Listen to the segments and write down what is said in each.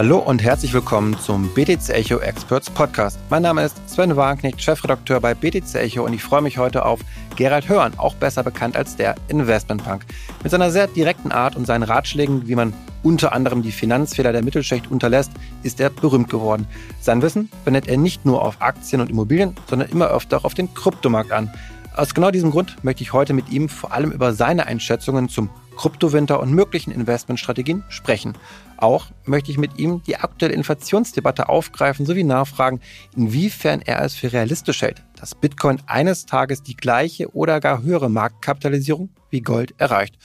Hallo und herzlich willkommen zum BTC Echo Experts Podcast. Mein Name ist Sven Wagenknecht, Chefredakteur bei BTC Echo und ich freue mich heute auf Gerald Hörn, auch besser bekannt als der Investmentpunk. Mit seiner sehr direkten Art und seinen Ratschlägen, wie man unter anderem die Finanzfehler der Mittelschicht unterlässt, ist er berühmt geworden. Sein Wissen wendet er nicht nur auf Aktien und Immobilien, sondern immer öfter auch auf den Kryptomarkt an. Aus genau diesem Grund möchte ich heute mit ihm vor allem über seine Einschätzungen zum Kryptowinter und möglichen Investmentstrategien sprechen. Auch möchte ich mit ihm die aktuelle Inflationsdebatte aufgreifen sowie nachfragen, inwiefern er es für realistisch hält, dass Bitcoin eines Tages die gleiche oder gar höhere Marktkapitalisierung wie Gold erreicht.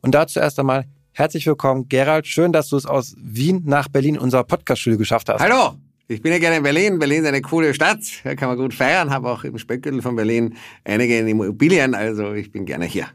Und dazu erst einmal herzlich willkommen, Gerald. Schön, dass du es aus Wien nach Berlin in unserer Podcast-Schule geschafft hast. Hallo! Ich bin ja gerne in Berlin. Berlin ist eine coole Stadt. Da kann man gut feiern. Habe auch im Speckgürtel von Berlin einige Immobilien. Also ich bin gerne hier.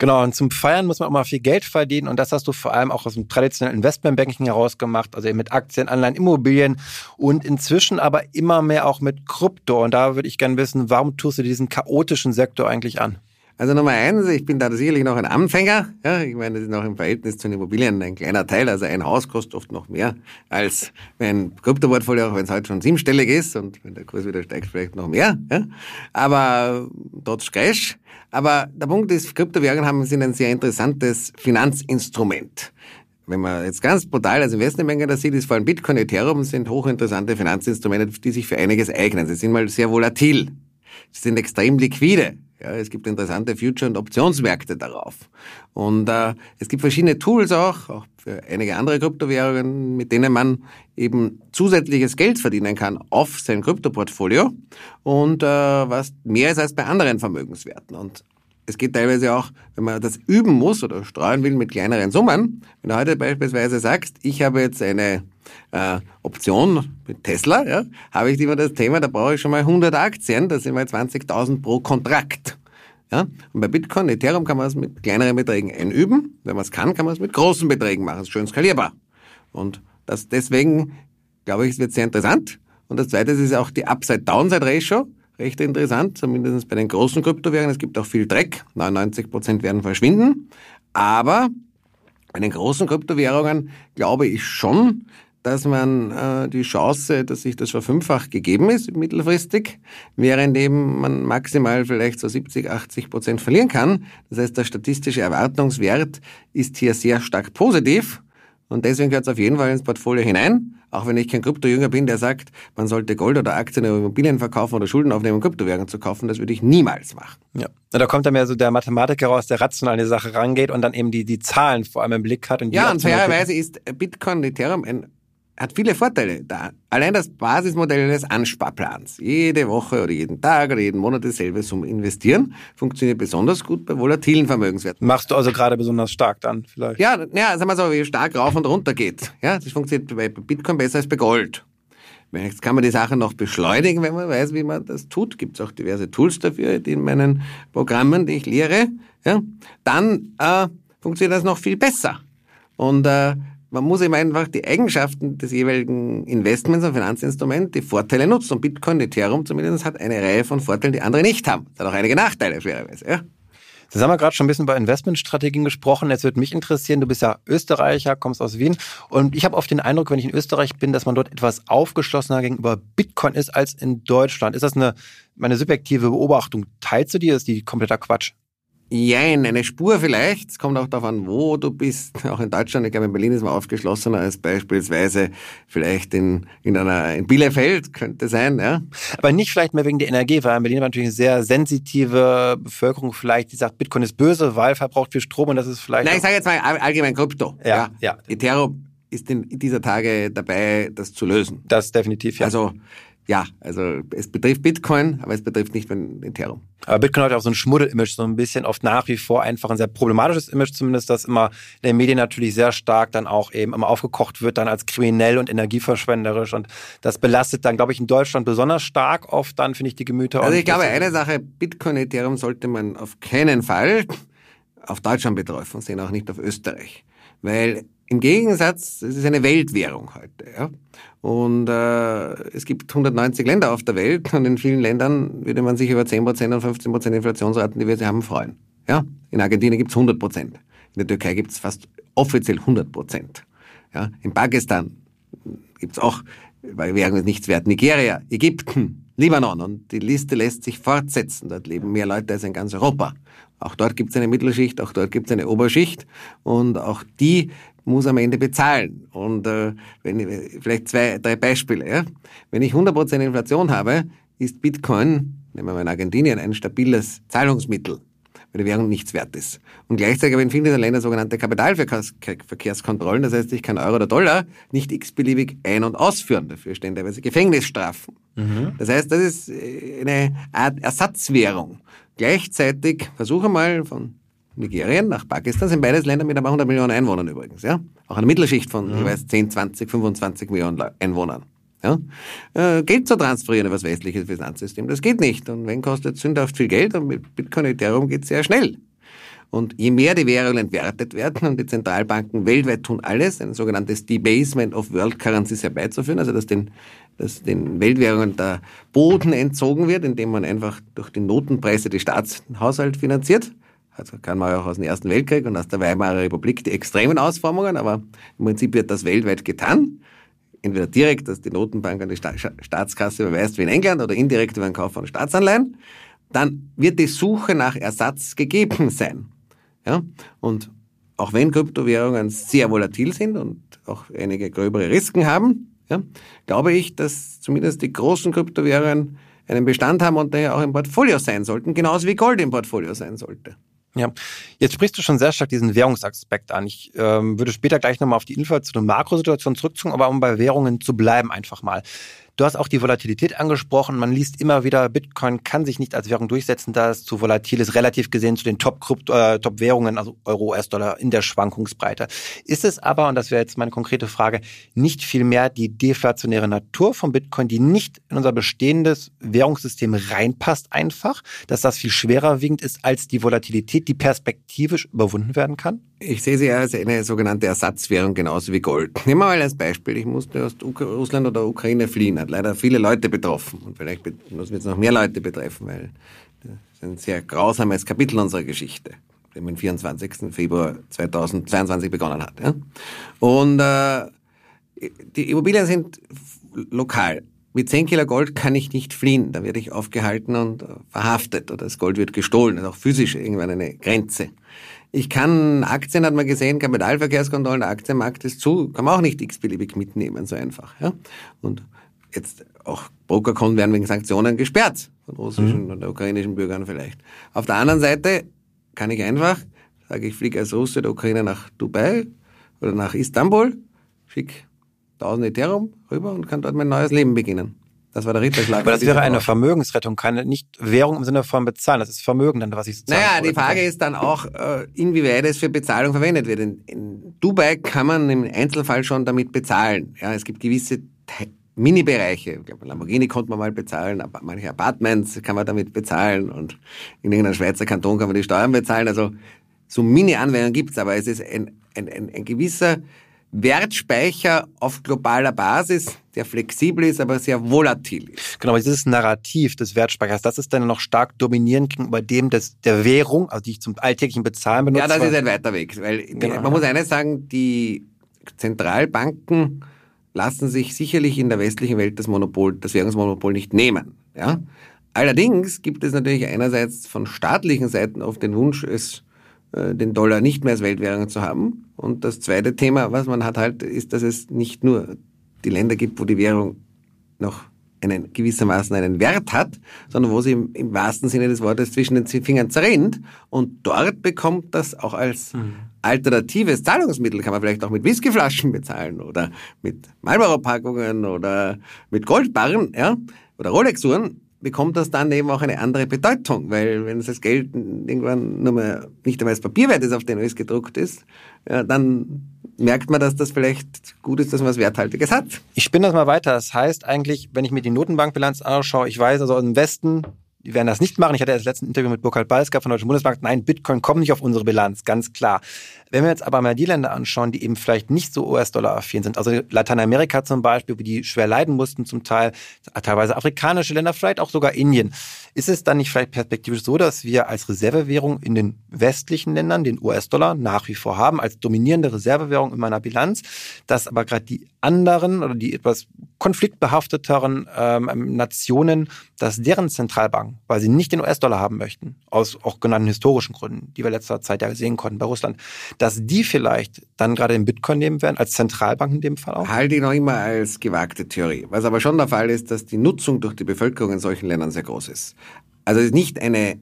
Genau, und zum Feiern muss man auch mal viel Geld verdienen und das hast du vor allem auch aus dem traditionellen Investmentbanking heraus gemacht, also eben mit Aktien, Anleihen, Immobilien und inzwischen aber immer mehr auch mit Krypto. Und da würde ich gerne wissen, warum tust du diesen chaotischen Sektor eigentlich an? Also Nummer eins, ich bin da sicherlich noch ein Anfänger. Ja, ich meine, das ist noch im Verhältnis zu den Immobilien ein kleiner Teil. Also ein Haus kostet oft noch mehr als ein Kryptoportfolio, auch wenn es heute schon siebenstellig ist und wenn der Kurs wieder steigt, vielleicht noch mehr. Ja. Aber trotz Crash. Aber der Punkt ist, Kryptowährungen haben, sind ein sehr interessantes Finanzinstrument. Wenn man jetzt ganz brutal als Investmentbanker das sieht, ist vor allem Bitcoin, Ethereum sind hochinteressante Finanzinstrumente, die sich für einiges eignen. Sie sind mal sehr volatil. Sie sind extrem liquide. Ja, es gibt interessante Future- und Optionsmärkte darauf. Und äh, es gibt verschiedene Tools auch, auch für einige andere Kryptowährungen, mit denen man eben zusätzliches Geld verdienen kann auf sein Kryptoportfolio und äh, was mehr ist als bei anderen Vermögenswerten. Und es geht teilweise auch, wenn man das üben muss oder streuen will mit kleineren Summen. Wenn du heute beispielsweise sagst, ich habe jetzt eine äh, Option mit Tesla, ja, habe ich immer das Thema, da brauche ich schon mal 100 Aktien, das sind mal 20.000 pro Kontrakt. Ja? Und bei Bitcoin, Ethereum kann man es mit kleineren Beträgen einüben. Wenn man es kann, kann man es mit großen Beträgen machen. Das ist schön skalierbar. Und das deswegen, glaube ich, es wird sehr interessant. Und das zweite ist auch die Upside-Downside-Ratio. Recht interessant, zumindest bei den großen Kryptowährungen. Es gibt auch viel Dreck. 99 Prozent werden verschwinden. Aber bei den großen Kryptowährungen glaube ich schon, dass man äh, die Chance, dass sich das verfünffacht gegeben ist mittelfristig, während eben man maximal vielleicht so 70, 80 Prozent verlieren kann. Das heißt, der statistische Erwartungswert ist hier sehr stark positiv und deswegen gehört es auf jeden Fall ins Portfolio hinein. Auch wenn ich kein Kryptojünger bin, der sagt, man sollte Gold oder Aktien oder Immobilien verkaufen oder Schulden aufnehmen, um Kryptowährungen zu kaufen, das würde ich niemals machen. Ja, da kommt dann mehr so der Mathematiker raus, der rational an die Sache rangeht und dann eben die, die Zahlen vor allem im Blick hat. Und ja, und fairerweise ist Bitcoin, Ethereum ein hat viele Vorteile. Da, allein das Basismodell des Ansparplans, jede Woche oder jeden Tag oder jeden Monat dasselbe zum Investieren, funktioniert besonders gut bei volatilen Vermögenswerten. Machst du also gerade besonders stark dann vielleicht? Ja, ja, sagen wir so, wie stark rauf und runter geht. Ja, das funktioniert bei Bitcoin besser als bei Gold. Jetzt kann man die Sache noch beschleunigen, wenn man weiß, wie man das tut. Gibt es auch diverse Tools dafür in meinen Programmen, die ich lehre. Ja, dann äh, funktioniert das noch viel besser. Und äh, man muss eben einfach die Eigenschaften des jeweiligen Investments und Finanzinstruments, die Vorteile nutzen. Und Bitcoin, Ethereum zumindest, hat eine Reihe von Vorteilen, die andere nicht haben. Es hat auch einige Nachteile, fairerweise. Ja. Jetzt haben wir gerade schon ein bisschen über Investmentstrategien gesprochen. Jetzt würde mich interessieren, du bist ja Österreicher, kommst aus Wien. Und ich habe oft den Eindruck, wenn ich in Österreich bin, dass man dort etwas aufgeschlossener gegenüber Bitcoin ist als in Deutschland. Ist das eine, meine subjektive Beobachtung? Teilst du die? Ist die kompletter Quatsch? Jein, eine Spur vielleicht. Es kommt auch darauf an, wo du bist. Auch in Deutschland, ich glaube in Berlin ist man aufgeschlossener als beispielsweise vielleicht in, in einer, in Bielefeld, könnte sein, ja. Aber nicht vielleicht mehr wegen der Energie, weil in Berlin natürlich eine sehr sensitive Bevölkerung vielleicht, die sagt, Bitcoin ist böse, weil verbraucht viel Strom und das ist vielleicht. Nein, ich sage jetzt mal allgemein Krypto. Ja, ja. ja. Ethereum ist in dieser Tage dabei, das zu lösen. Das definitiv, ja. Also, ja, also es betrifft Bitcoin, aber es betrifft nicht Ethereum. Aber Bitcoin hat auch so ein Schmuddel-Image, so ein bisschen oft nach wie vor einfach ein sehr problematisches Image zumindest, das immer in den Medien natürlich sehr stark dann auch eben immer aufgekocht wird, dann als kriminell und energieverschwenderisch und das belastet dann, glaube ich, in Deutschland besonders stark oft dann, finde ich, die Gemüter. Also ich glaube, eine Sache, Bitcoin, Ethereum sollte man auf keinen Fall auf Deutschland betreffen sehen, auch nicht auf Österreich. Weil im Gegensatz, es ist eine Weltwährung heute. Ja? Und äh, es gibt 190 Länder auf der Welt und in vielen Ländern würde man sich über 10% und 15% Inflationsraten, die wir sie haben, freuen. Ja? In Argentinien gibt es 100%. In der Türkei gibt es fast offiziell 100%. Ja? In Pakistan gibt's auch, weil Währung ist nichts wert, Nigeria, Ägypten, Libanon und die Liste lässt sich fortsetzen. Dort leben mehr Leute als in ganz Europa. Auch dort gibt es eine Mittelschicht, auch dort gibt es eine Oberschicht und auch die muss am Ende bezahlen. Und äh, wenn vielleicht zwei, drei Beispiele. Ja? Wenn ich 100% Inflation habe, ist Bitcoin, nehmen wir mal in Argentinien, ein stabiles Zahlungsmittel, weil die Währung nichts wert ist. Und gleichzeitig haben in vielen dieser Länder sogenannte Kapitalverkehrskontrollen. Das heißt, ich kann Euro oder Dollar nicht x-beliebig ein- und ausführen. Dafür stehen teilweise Gefängnisstrafen. Mhm. Das heißt, das ist äh, eine Art Ersatzwährung. Gleichzeitig versuche mal von Nigerien nach Pakistan sind beides Länder mit aber 100 Millionen Einwohnern übrigens. Ja? Auch eine Mittelschicht von, mhm. ich weiß, 10, 20, 25 Millionen Einwohnern. Ja? Äh, Geld zu transferieren über das westliche Finanzsystem, das geht nicht. Und wenn kostet sündhaft viel Geld und mit Bitcoin Ethereum geht es sehr schnell. Und je mehr die Währungen entwertet werden und die Zentralbanken weltweit tun alles, ein sogenanntes Debasement of World Currencies herbeizuführen, also dass den, dass den Weltwährungen der Boden entzogen wird, indem man einfach durch die Notenpreise die Staatshaushalt finanziert, also kann man auch aus dem Ersten Weltkrieg und aus der Weimarer Republik die extremen Ausformungen, aber im Prinzip wird das weltweit getan. Entweder direkt, dass die Notenbank an die Staatskasse überweist wie in England oder indirekt über den Kauf von Staatsanleihen. Dann wird die Suche nach Ersatz gegeben sein. Ja? Und auch wenn Kryptowährungen sehr volatil sind und auch einige gröbere Risiken haben, ja, glaube ich, dass zumindest die großen Kryptowährungen einen Bestand haben und daher auch im Portfolio sein sollten, genauso wie Gold im Portfolio sein sollte. Ja, jetzt sprichst du schon sehr stark diesen Währungsaspekt an. Ich ähm, würde später gleich nochmal auf die inflationäre Makrosituation zurückzukommen, aber um bei Währungen zu bleiben einfach mal. Du hast auch die Volatilität angesprochen. Man liest immer wieder, Bitcoin kann sich nicht als Währung durchsetzen, da es zu volatil ist, relativ gesehen zu den Top-Währungen, äh, Top also Euro, US-Dollar in der Schwankungsbreite. Ist es aber, und das wäre jetzt meine konkrete Frage, nicht viel mehr die deflationäre Natur von Bitcoin, die nicht in unser bestehendes Währungssystem reinpasst einfach, dass das viel schwerer wiegend ist als die Volatilität, die perspektivisch überwunden werden kann? Ich sehe sie als eine sogenannte Ersatzwährung, genauso wie Gold. Nehmen wir mal als Beispiel. Ich musste aus Russland oder Ukraine fliehen. Hat leider viele Leute betroffen. Und vielleicht muss es noch mehr Leute betreffen, weil das ist ein sehr grausames Kapitel unserer Geschichte, dem am 24. Februar 2022 begonnen hat. Ja? Und äh, die Immobilien sind lokal. Mit 10 Kilo Gold kann ich nicht fliehen. Da werde ich aufgehalten und verhaftet oder das Gold wird gestohlen. Das ist auch physisch irgendwann eine Grenze. Ich kann Aktien, hat man gesehen, Kapitalverkehrskontrollen, der Aktienmarkt ist zu, kann man auch nicht x-beliebig mitnehmen, so einfach. Ja? Und jetzt auch Brokerkonten werden wegen Sanktionen gesperrt, von russischen mhm. oder ukrainischen Bürgern vielleicht. Auf der anderen Seite kann ich einfach, sage ich, fliege als Russe der Ukraine nach Dubai oder nach Istanbul, schicke 1000 Ethereum rüber und kann dort mein neues Leben beginnen. Das war der Ritterschlag. Aber das wäre eine Vermögensrettung, keine nicht Währung im Sinne von bezahlen. Das ist Vermögen dann, was ich sozusagen. Naja, die Frage ist dann auch, äh, inwieweit es für Bezahlung verwendet wird. In, in Dubai kann man im Einzelfall schon damit bezahlen. Ja, es gibt gewisse Mini-Bereiche. Ich glaube, Lamborghini konnte man mal bezahlen, aber manche Apartments kann man damit bezahlen und in irgendeinem Schweizer Kanton kann man die Steuern bezahlen. Also so Mini-Anwendungen gibt's, aber es ist ein, ein, ein, ein gewisser Wertspeicher auf globaler Basis, der flexibel ist, aber sehr volatil ist. Genau, dieses Narrativ des Wertspeichers, das ist dann noch stark dominierend gegenüber dem des, der Währung, also die ich zum alltäglichen Bezahlen benutze. Ja, das ist ein weiter Weg, weil genau. man muss eines sagen, die Zentralbanken lassen sich sicherlich in der westlichen Welt das Monopol, das Währungsmonopol nicht nehmen. Ja? Allerdings gibt es natürlich einerseits von staatlichen Seiten oft den Wunsch, es den Dollar nicht mehr als Weltwährung zu haben. Und das zweite Thema, was man hat halt, ist, dass es nicht nur die Länder gibt, wo die Währung noch einen gewissermaßen einen Wert hat, sondern wo sie im, im wahrsten Sinne des Wortes zwischen den Fingern zerrinnt. Und dort bekommt das auch als mhm. alternatives Zahlungsmittel, kann man vielleicht auch mit Whiskyflaschen bezahlen oder mit Marlboro-Packungen oder mit Goldbarren, ja, oder Rolex-Uhren bekommt das dann eben auch eine andere Bedeutung, weil wenn das Geld irgendwann nur mehr nicht einmal das Papierwert ist, auf dem es gedruckt ist, ja, dann merkt man, dass das vielleicht gut ist, dass man was Werthaltiges hat. Ich spinne das mal weiter. Das heißt eigentlich, wenn ich mir die Notenbankbilanz anschaue, ich weiß also im Westen die werden das nicht machen. Ich hatte das letzte Interview mit Burkhard Balska von der Deutschen Bundesbank. Nein, Bitcoin kommt nicht auf unsere Bilanz, ganz klar. Wenn wir jetzt aber mal die Länder anschauen, die eben vielleicht nicht so US-Dollar-affin sind, also Lateinamerika zum Beispiel, wie die schwer leiden mussten zum Teil, teilweise afrikanische Länder, vielleicht auch sogar Indien. Ist es dann nicht vielleicht perspektivisch so, dass wir als Reservewährung in den westlichen Ländern den US-Dollar nach wie vor haben, als dominierende Reservewährung in meiner Bilanz, dass aber gerade die anderen oder die etwas konfliktbehafteteren ähm, Nationen, dass deren Zentralbanken, weil sie nicht den US-Dollar haben möchten, aus auch genannten historischen Gründen, die wir letzter Zeit ja sehen konnten bei Russland, dass die vielleicht dann gerade den Bitcoin nehmen werden, als Zentralbank in dem Fall auch? Halte ich noch immer als gewagte Theorie. Was aber schon der Fall ist, dass die Nutzung durch die Bevölkerung in solchen Ländern sehr groß ist. Also nicht eine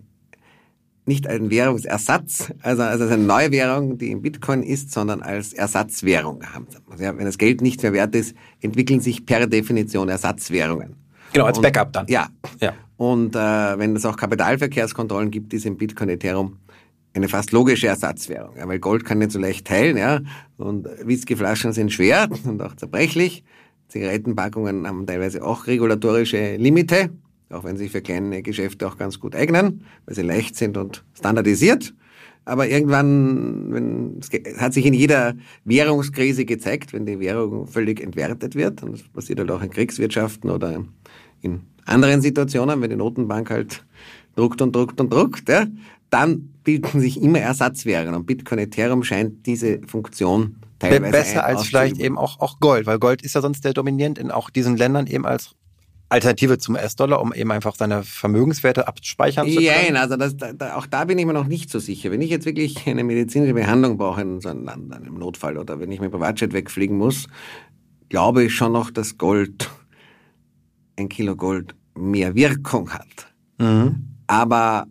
nicht ein Währungsersatz, also, also eine neue Währung, die in Bitcoin ist, sondern als Ersatzwährung. Also wenn das Geld nicht mehr wert ist, entwickeln sich per Definition Ersatzwährungen. Genau, als Backup dann. Ja. ja. Und äh, wenn es auch Kapitalverkehrskontrollen gibt, ist in Bitcoin Ethereum eine fast logische Ersatzwährung. Ja, weil Gold kann nicht so leicht teilen, ja. Und Whiskyflaschen sind schwer und auch zerbrechlich. Zigarettenpackungen haben teilweise auch regulatorische Limite auch wenn sie für kleine Geschäfte auch ganz gut eignen, weil sie leicht sind und standardisiert. Aber irgendwann, wenn, es hat sich in jeder Währungskrise gezeigt, wenn die Währung völlig entwertet wird, und das passiert halt auch in Kriegswirtschaften oder in anderen Situationen, wenn die Notenbank halt druckt und druckt und druckt, ja, dann bilden sich immer Ersatzwährungen. Und Bitcoin Ethereum scheint diese Funktion teilweise Besser als vielleicht eben auch, auch Gold, weil Gold ist ja sonst der dominierend in auch diesen Ländern eben als Alternative zum US-Dollar, um eben einfach seine Vermögenswerte abspeichern zu können? Ja, also das, da, auch da bin ich mir noch nicht so sicher. Wenn ich jetzt wirklich eine medizinische Behandlung brauche in so einem, einem Notfall oder wenn ich mit Privatjet wegfliegen muss, glaube ich schon noch, dass Gold, ein Kilo Gold mehr Wirkung hat. Mhm. Aber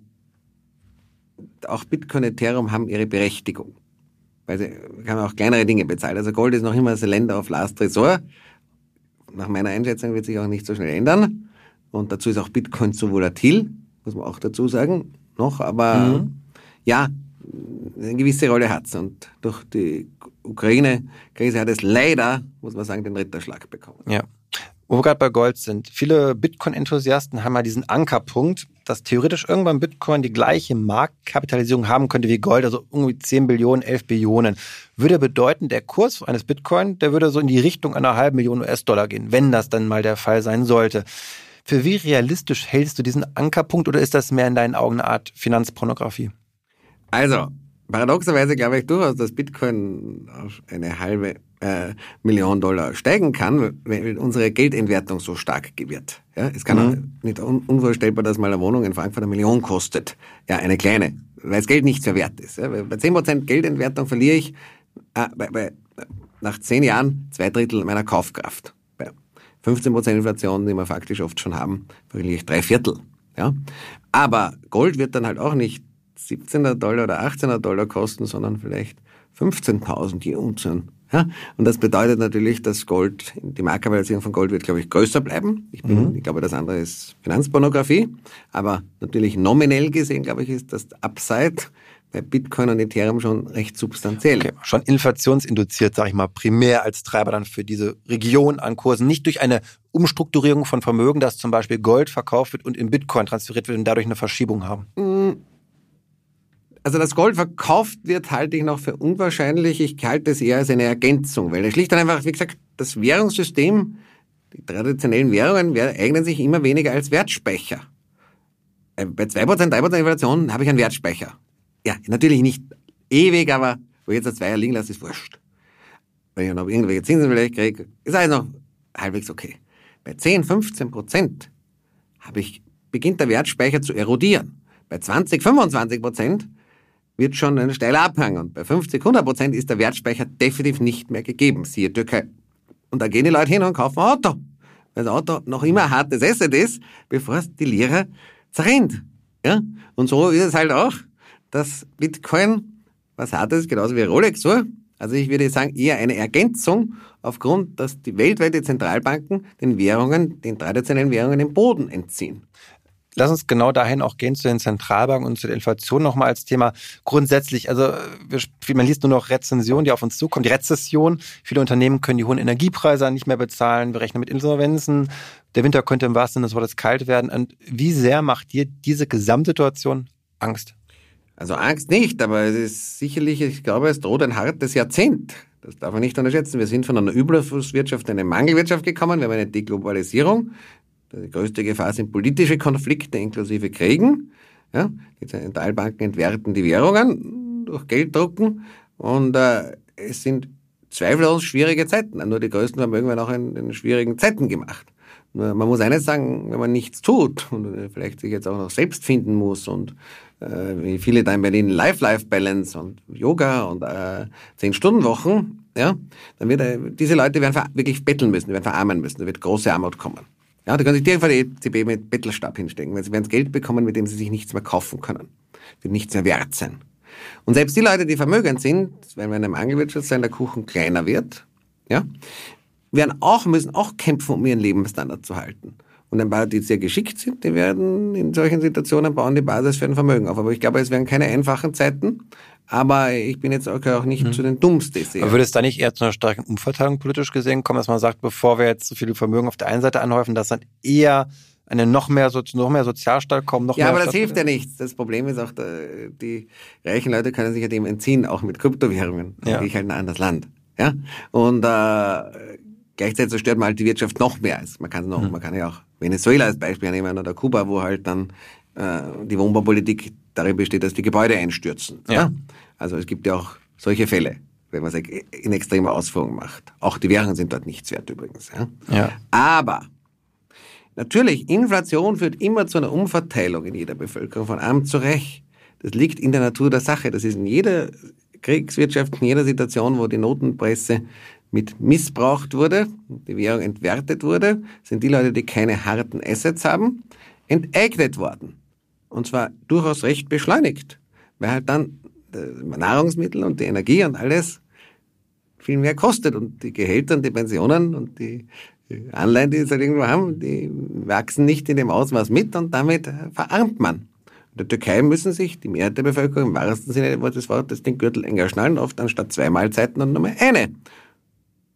auch Bitcoin, Ethereum haben ihre Berechtigung. Weil sie haben auch kleinere Dinge bezahlt. Also Gold ist noch immer das Länder of Last Resort nach meiner Einschätzung wird sich auch nicht so schnell ändern. Und dazu ist auch Bitcoin zu volatil, muss man auch dazu sagen, noch. Aber mhm. ja, eine gewisse Rolle hat es. Und durch die Ukraine-Krise hat es leider, muss man sagen, den Ritterschlag bekommen. Ja. Wo wir gerade bei Gold sind. Viele Bitcoin-Enthusiasten haben ja diesen Ankerpunkt, dass theoretisch irgendwann Bitcoin die gleiche Marktkapitalisierung haben könnte wie Gold, also irgendwie 10 Billionen, 11 Billionen. Würde bedeuten, der Kurs eines Bitcoin, der würde so in die Richtung einer halben Million US-Dollar gehen, wenn das dann mal der Fall sein sollte. Für wie realistisch hältst du diesen Ankerpunkt oder ist das mehr in deinen Augen eine Art Finanzpornografie? Also, paradoxerweise glaube ich durchaus, dass Bitcoin auf eine halbe äh, Million Dollar steigen kann, weil unsere Geldentwertung so stark wird. Ja, es kann mhm. nicht un unvorstellbar, dass mal eine Wohnung in Frankfurt eine Million kostet. Ja, eine kleine, weil das Geld nichts mehr wert ist. Ja, bei 10% Geldentwertung verliere ich äh, bei, bei, nach 10 Jahren zwei Drittel meiner Kaufkraft. Bei 15% Inflation, die wir faktisch oft schon haben, verliere ich drei Viertel. Ja? Aber Gold wird dann halt auch nicht 17er Dollar oder 18er Dollar kosten, sondern vielleicht 15.000 je Unzen. Ja? Und das bedeutet natürlich, dass Gold, die Marktkapitalisierung von Gold wird, glaube ich, größer bleiben. Ich, bin, mhm. ich glaube, das andere ist Finanzpornografie. Aber natürlich nominell gesehen, glaube ich, ist das Upside bei Bitcoin und Ethereum schon recht substanziell. Okay, schon inflationsinduziert, sage ich mal, primär als Treiber dann für diese Region an Kursen, nicht durch eine Umstrukturierung von Vermögen, dass zum Beispiel Gold verkauft wird und in Bitcoin transferiert wird und dadurch eine Verschiebung haben. Also dass Gold verkauft wird, halte ich noch für unwahrscheinlich. Ich halte es eher als eine Ergänzung, weil schlicht und einfach, wie gesagt, das Währungssystem, die traditionellen Währungen eignen sich immer weniger als Wertspeicher. Äh, bei 2%, 3% Inflation habe ich einen Wertspeicher. Ja, natürlich nicht ewig, aber wo ich jetzt ein Zweier liegen lasse, ist wurscht. Wenn ich noch irgendwelche Zinsen vielleicht kriege, ist alles noch halbwegs okay. Bei 10, 15 Prozent habe ich, beginnt der Wertspeicher zu erodieren. Bei 20, 25 Prozent wird schon ein steiler Abhang. Und bei 50, 100 Prozent ist der Wertspeicher definitiv nicht mehr gegeben. Siehe Türkei. Und da gehen die Leute hin und kaufen ein Auto. Weil das Auto noch immer ein hartes Asset ist, bevor es die Lira zerrennt. Ja? Und so ist es halt auch, dass Bitcoin was hartes, genauso wie Rolex, so. Also ich würde sagen, eher eine Ergänzung aufgrund, dass die weltweite Zentralbanken den Währungen, den traditionellen Währungen den Boden entziehen lass uns genau dahin auch gehen zu den Zentralbanken und zu der Inflation nochmal als Thema. Grundsätzlich, also man liest nur noch Rezensionen, die auf uns zukommen, die Rezession. Viele Unternehmen können die hohen Energiepreise nicht mehr bezahlen, wir rechnen mit Insolvenzen. Der Winter könnte im wahrsten Sinne des Wortes kalt werden. Und wie sehr macht dir diese Gesamtsituation Angst? Also Angst nicht, aber es ist sicherlich, ich glaube, es droht ein hartes Jahrzehnt. Das darf man nicht unterschätzen. Wir sind von einer Überflusswirtschaft in eine Mangelwirtschaft gekommen. Wir haben eine Deglobalisierung. Die größte Gefahr sind politische Konflikte inklusive Kriegen. Ja, die Zentralbanken entwerten die Währungen durch Gelddrucken und äh, es sind zweifellos schwierige Zeiten. Nur die Größten haben irgendwann auch in, in schwierigen Zeiten gemacht. Nur man muss eines sagen, wenn man nichts tut und vielleicht sich jetzt auch noch selbst finden muss und äh, wie viele da in Berlin Life-Life-Balance und Yoga und äh, Zehn-Stunden-Wochen, ja, dann wird äh, diese Leute werden wirklich betteln müssen, werden verarmen müssen, da wird große Armut kommen. Ja, da können sich direkt vor die EZB mit Bettelstab hinstecken, weil sie werden Geld bekommen, mit dem sie sich nichts mehr kaufen können. Wird nichts mehr wert sein. Und selbst die Leute, die vermögend sind, wenn wir in einem Angelwirtschaft sein, der Kuchen kleiner wird, ja, werden auch, müssen auch kämpfen, um ihren Lebensstandard zu halten. Und ein paar, die sehr geschickt sind, die werden in solchen Situationen bauen die Basis für ein Vermögen auf. Aber ich glaube, es werden keine einfachen Zeiten. Aber ich bin jetzt auch nicht mhm. zu den Dummsten. Aber würde es da nicht eher zu einer starken Umverteilung politisch gesehen kommen, dass man sagt, bevor wir jetzt so viele Vermögen auf der einen Seite anhäufen, dass dann eher eine noch mehr, noch mehr Sozialstaat kommen, noch ja, mehr. Ja, aber das hilft ja nichts. Das Problem ist auch, die reichen Leute können sich ja dem entziehen, auch mit Kryptowährungen. Ja. ich halt in ein anderes Land. Ja? Und äh, gleichzeitig zerstört man halt die Wirtschaft noch mehr. Man kann noch, mhm. man kann ja auch Venezuela als Beispiel nehmen oder Kuba, wo halt dann äh, die Wohnbaupolitik darin besteht, dass die Gebäude einstürzen. Ja. Also es gibt ja auch solche Fälle, wenn man es in extremer Ausführung macht. Auch die Währungen sind dort nichts wert übrigens. Ja. ja. Aber natürlich, Inflation führt immer zu einer Umverteilung in jeder Bevölkerung von arm zu reich. Das liegt in der Natur der Sache. Das ist in jeder Kriegswirtschaft, in jeder Situation, wo die Notenpresse mit missbraucht wurde, die Währung entwertet wurde, sind die Leute, die keine harten Assets haben, enteignet worden. Und zwar durchaus recht beschleunigt, weil halt dann Nahrungsmittel und die Energie und alles viel mehr kostet und die Gehälter und die Pensionen und die Anleihen, die sie halt irgendwo haben, die wachsen nicht in dem Ausmaß mit und damit verarmt man. In der Türkei müssen sich die Mehrheit der Bevölkerung im wahrsten Sinne des Wortes den Gürtel enger schnallen, oft anstatt zwei Mahlzeiten und nur mehr eine.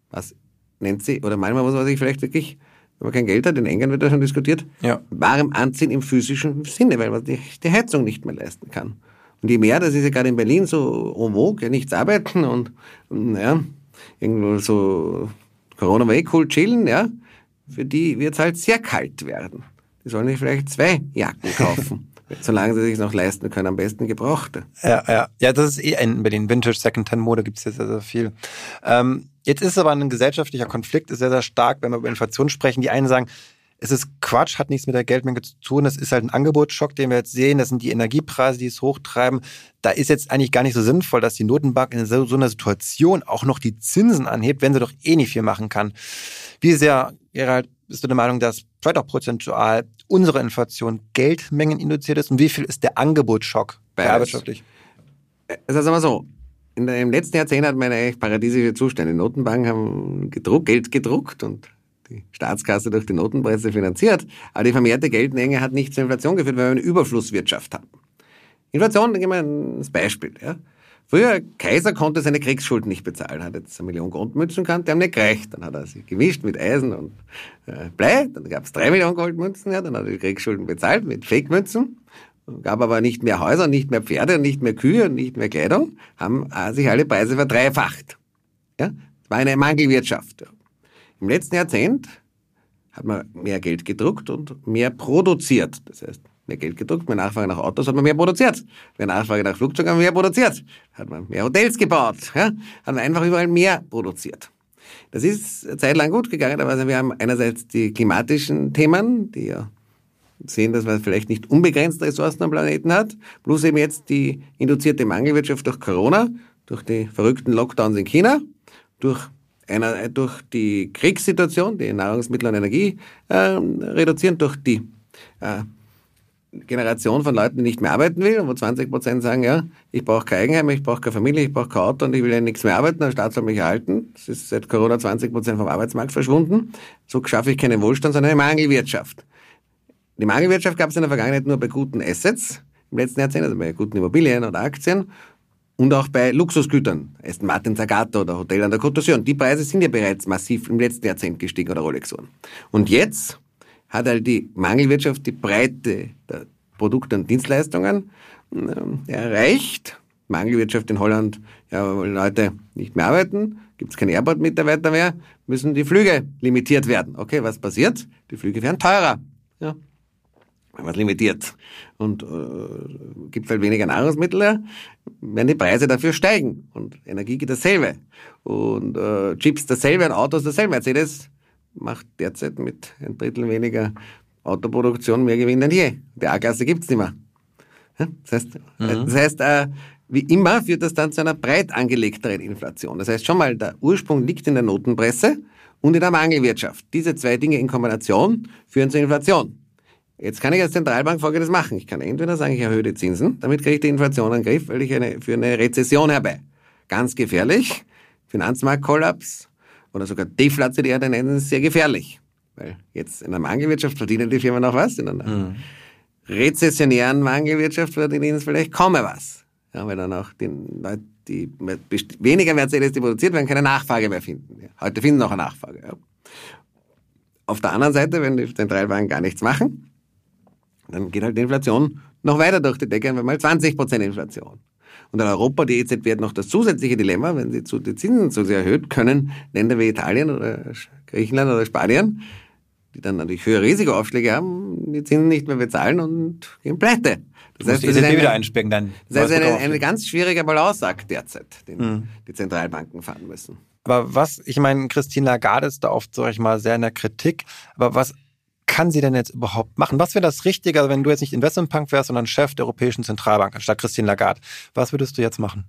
Was nennt sie, oder manchmal muss man sich vielleicht wirklich wenn man kein Geld hat, in England wird da schon diskutiert, ja. warm anziehen im physischen Sinne, weil man die, die Heizung nicht mehr leisten kann. Und je mehr, das ist ja gerade in Berlin so vogue, ja, nichts arbeiten und, ja, irgendwo so Corona war eh cool chillen, ja, für die wird es halt sehr kalt werden. Die sollen sich vielleicht zwei Jacken kaufen. Solange sie sich noch leisten können, am besten gebrauchte. Ja, ja. Ja, das ist eh ein, bei den Vintage Secondhand Mode gibt es jetzt sehr, sehr viel. Ähm, jetzt ist aber ein gesellschaftlicher Konflikt, ist sehr, sehr stark, wenn wir über Inflation sprechen. Die einen sagen, es ist Quatsch, hat nichts mit der Geldmenge zu tun. Das ist halt ein Angebotsschock, den wir jetzt sehen. Das sind die Energiepreise, die es hochtreiben. Da ist jetzt eigentlich gar nicht so sinnvoll, dass die Notenbank in so, so einer Situation auch noch die Zinsen anhebt, wenn sie doch eh nicht viel machen kann. Wie sehr, Gerald, bist du der Meinung, dass vielleicht auch prozentual unsere Inflation Geldmengen induziert ist? Und wie viel ist der Angebotsschock wirtschaftlich? Also sagen wir so, in der, im letzten Jahrzehnt hat man eigentlich paradiesische Zustände. Die Notenbanken haben gedruckt, Geld gedruckt und die Staatskasse durch die Notenpresse finanziert. Aber die vermehrte Geldmenge hat nicht zur Inflation geführt, weil wir eine Überflusswirtschaft haben. Inflation, geben wir ein Beispiel. Ja. Früher, Kaiser konnte seine Kriegsschulden nicht bezahlen, hat jetzt eine Million Goldmünzen gehabt, die haben nicht gereicht. Dann hat er sie gemischt mit Eisen und äh, Blei, dann gab es drei Millionen Goldmünzen, ja, dann hat er die Kriegsschulden bezahlt mit Fake-Münzen, gab aber nicht mehr Häuser, nicht mehr Pferde, nicht mehr Kühe nicht mehr Kleidung, haben äh, sich alle Preise verdreifacht. Ja, das war eine Mangelwirtschaft. Im letzten Jahrzehnt hat man mehr Geld gedruckt und mehr produziert. Das heißt, mehr Geld gedruckt, mehr Nachfrage nach Autos hat man mehr produziert. Mehr Nachfrage nach Flugzeugen hat man mehr produziert. Hat man mehr Hotels gebaut. Ja? Hat man einfach überall mehr produziert. Das ist eine Zeit lang gut gegangen, aber wir haben einerseits die klimatischen Themen, die ja sehen, dass man vielleicht nicht unbegrenzt Ressourcen am Planeten hat, plus eben jetzt die induzierte Mangelwirtschaft durch Corona, durch die verrückten Lockdowns in China, durch einer, durch die Kriegssituation, die Nahrungsmittel und Energie äh, reduzieren, durch die äh, Generation von Leuten, die nicht mehr arbeiten will, wo 20 Prozent sagen, ja, ich brauche kein Eigenheim, ich brauche keine Familie, ich brauche kein Auto und ich will ja nichts mehr arbeiten, der Staat soll mich erhalten. Das ist seit Corona 20 Prozent vom Arbeitsmarkt verschwunden. So schaffe ich keinen Wohlstand, sondern eine Mangelwirtschaft. Die Mangelwirtschaft gab es in der Vergangenheit nur bei guten Assets im letzten Jahrzehnt, also bei guten Immobilien oder Aktien und auch bei Luxusgütern, Aston Martin Zagato oder Hotel an der Côte d'Azur. Die Preise sind ja bereits massiv im letzten Jahrzehnt gestiegen oder Rolex-Uhren. Und jetzt hat halt die Mangelwirtschaft die Breite der Produkte und Dienstleistungen äh, erreicht. Mangelwirtschaft in Holland, ja, wollen Leute nicht mehr arbeiten, gibt es keine Airport-Mitarbeiter mehr, müssen die Flüge limitiert werden. Okay, was passiert? Die Flüge werden teurer. Ja, was limitiert und äh, gibt halt weniger Nahrungsmittel, werden die Preise dafür steigen. Und Energie geht dasselbe. Und äh, Chips dasselbe und Autos dasselbe. Mercedes macht derzeit mit ein Drittel weniger Autoproduktion mehr Gewinn denn je. Die A-Klasse gibt's nicht mehr. Das heißt, mhm. das heißt äh, wie immer führt das dann zu einer breit angelegteren Inflation. Das heißt schon mal, der Ursprung liegt in der Notenpresse und in der Mangelwirtschaft. Diese zwei Dinge in Kombination führen zur Inflation. Jetzt kann ich als Zentralbank Folgendes machen. Ich kann entweder sagen, ich erhöhe die Zinsen, damit kriege ich die Inflation in den Griff, weil ich eine, für eine Rezession herbei. Ganz gefährlich. Finanzmarktkollaps oder sogar deflationär, dann nennen es sehr gefährlich. Weil jetzt in der Mangelwirtschaft verdienen die Firmen noch was, in einer mhm. rezessionären Mangelwirtschaft verdienen sie vielleicht kaum mehr was. Ja, weil dann auch die Leute, die weniger Mercedes, die produziert werden, keine Nachfrage mehr finden. Heute finden noch eine Nachfrage. Ja. Auf der anderen Seite, wenn die Zentralbanken gar nichts machen, dann geht halt die Inflation noch weiter durch die Decke, wenn mal 20 Prozent Inflation. Und in Europa, die EZB hat noch das zusätzliche Dilemma, wenn sie zu, die Zinsen zu sehr erhöht, können Länder wie Italien oder Griechenland oder Spanien, die dann natürlich höhere Risikoaufschläge haben, die Zinsen nicht mehr bezahlen und gehen pleite. Das heißt, das ist eine, wieder einsperren dann. Das heißt, eine, eine ganz schwieriger Balanceakt derzeit, den mhm. die Zentralbanken fahren müssen. Aber was, ich meine, Christine Lagarde ist da oft, sag ich mal, sehr in der Kritik. Aber was kann sie denn jetzt überhaupt machen? Was wäre das Richtige, wenn du jetzt nicht Investmentbank wärst, sondern Chef der Europäischen Zentralbank anstatt Christine Lagarde? Was würdest du jetzt machen?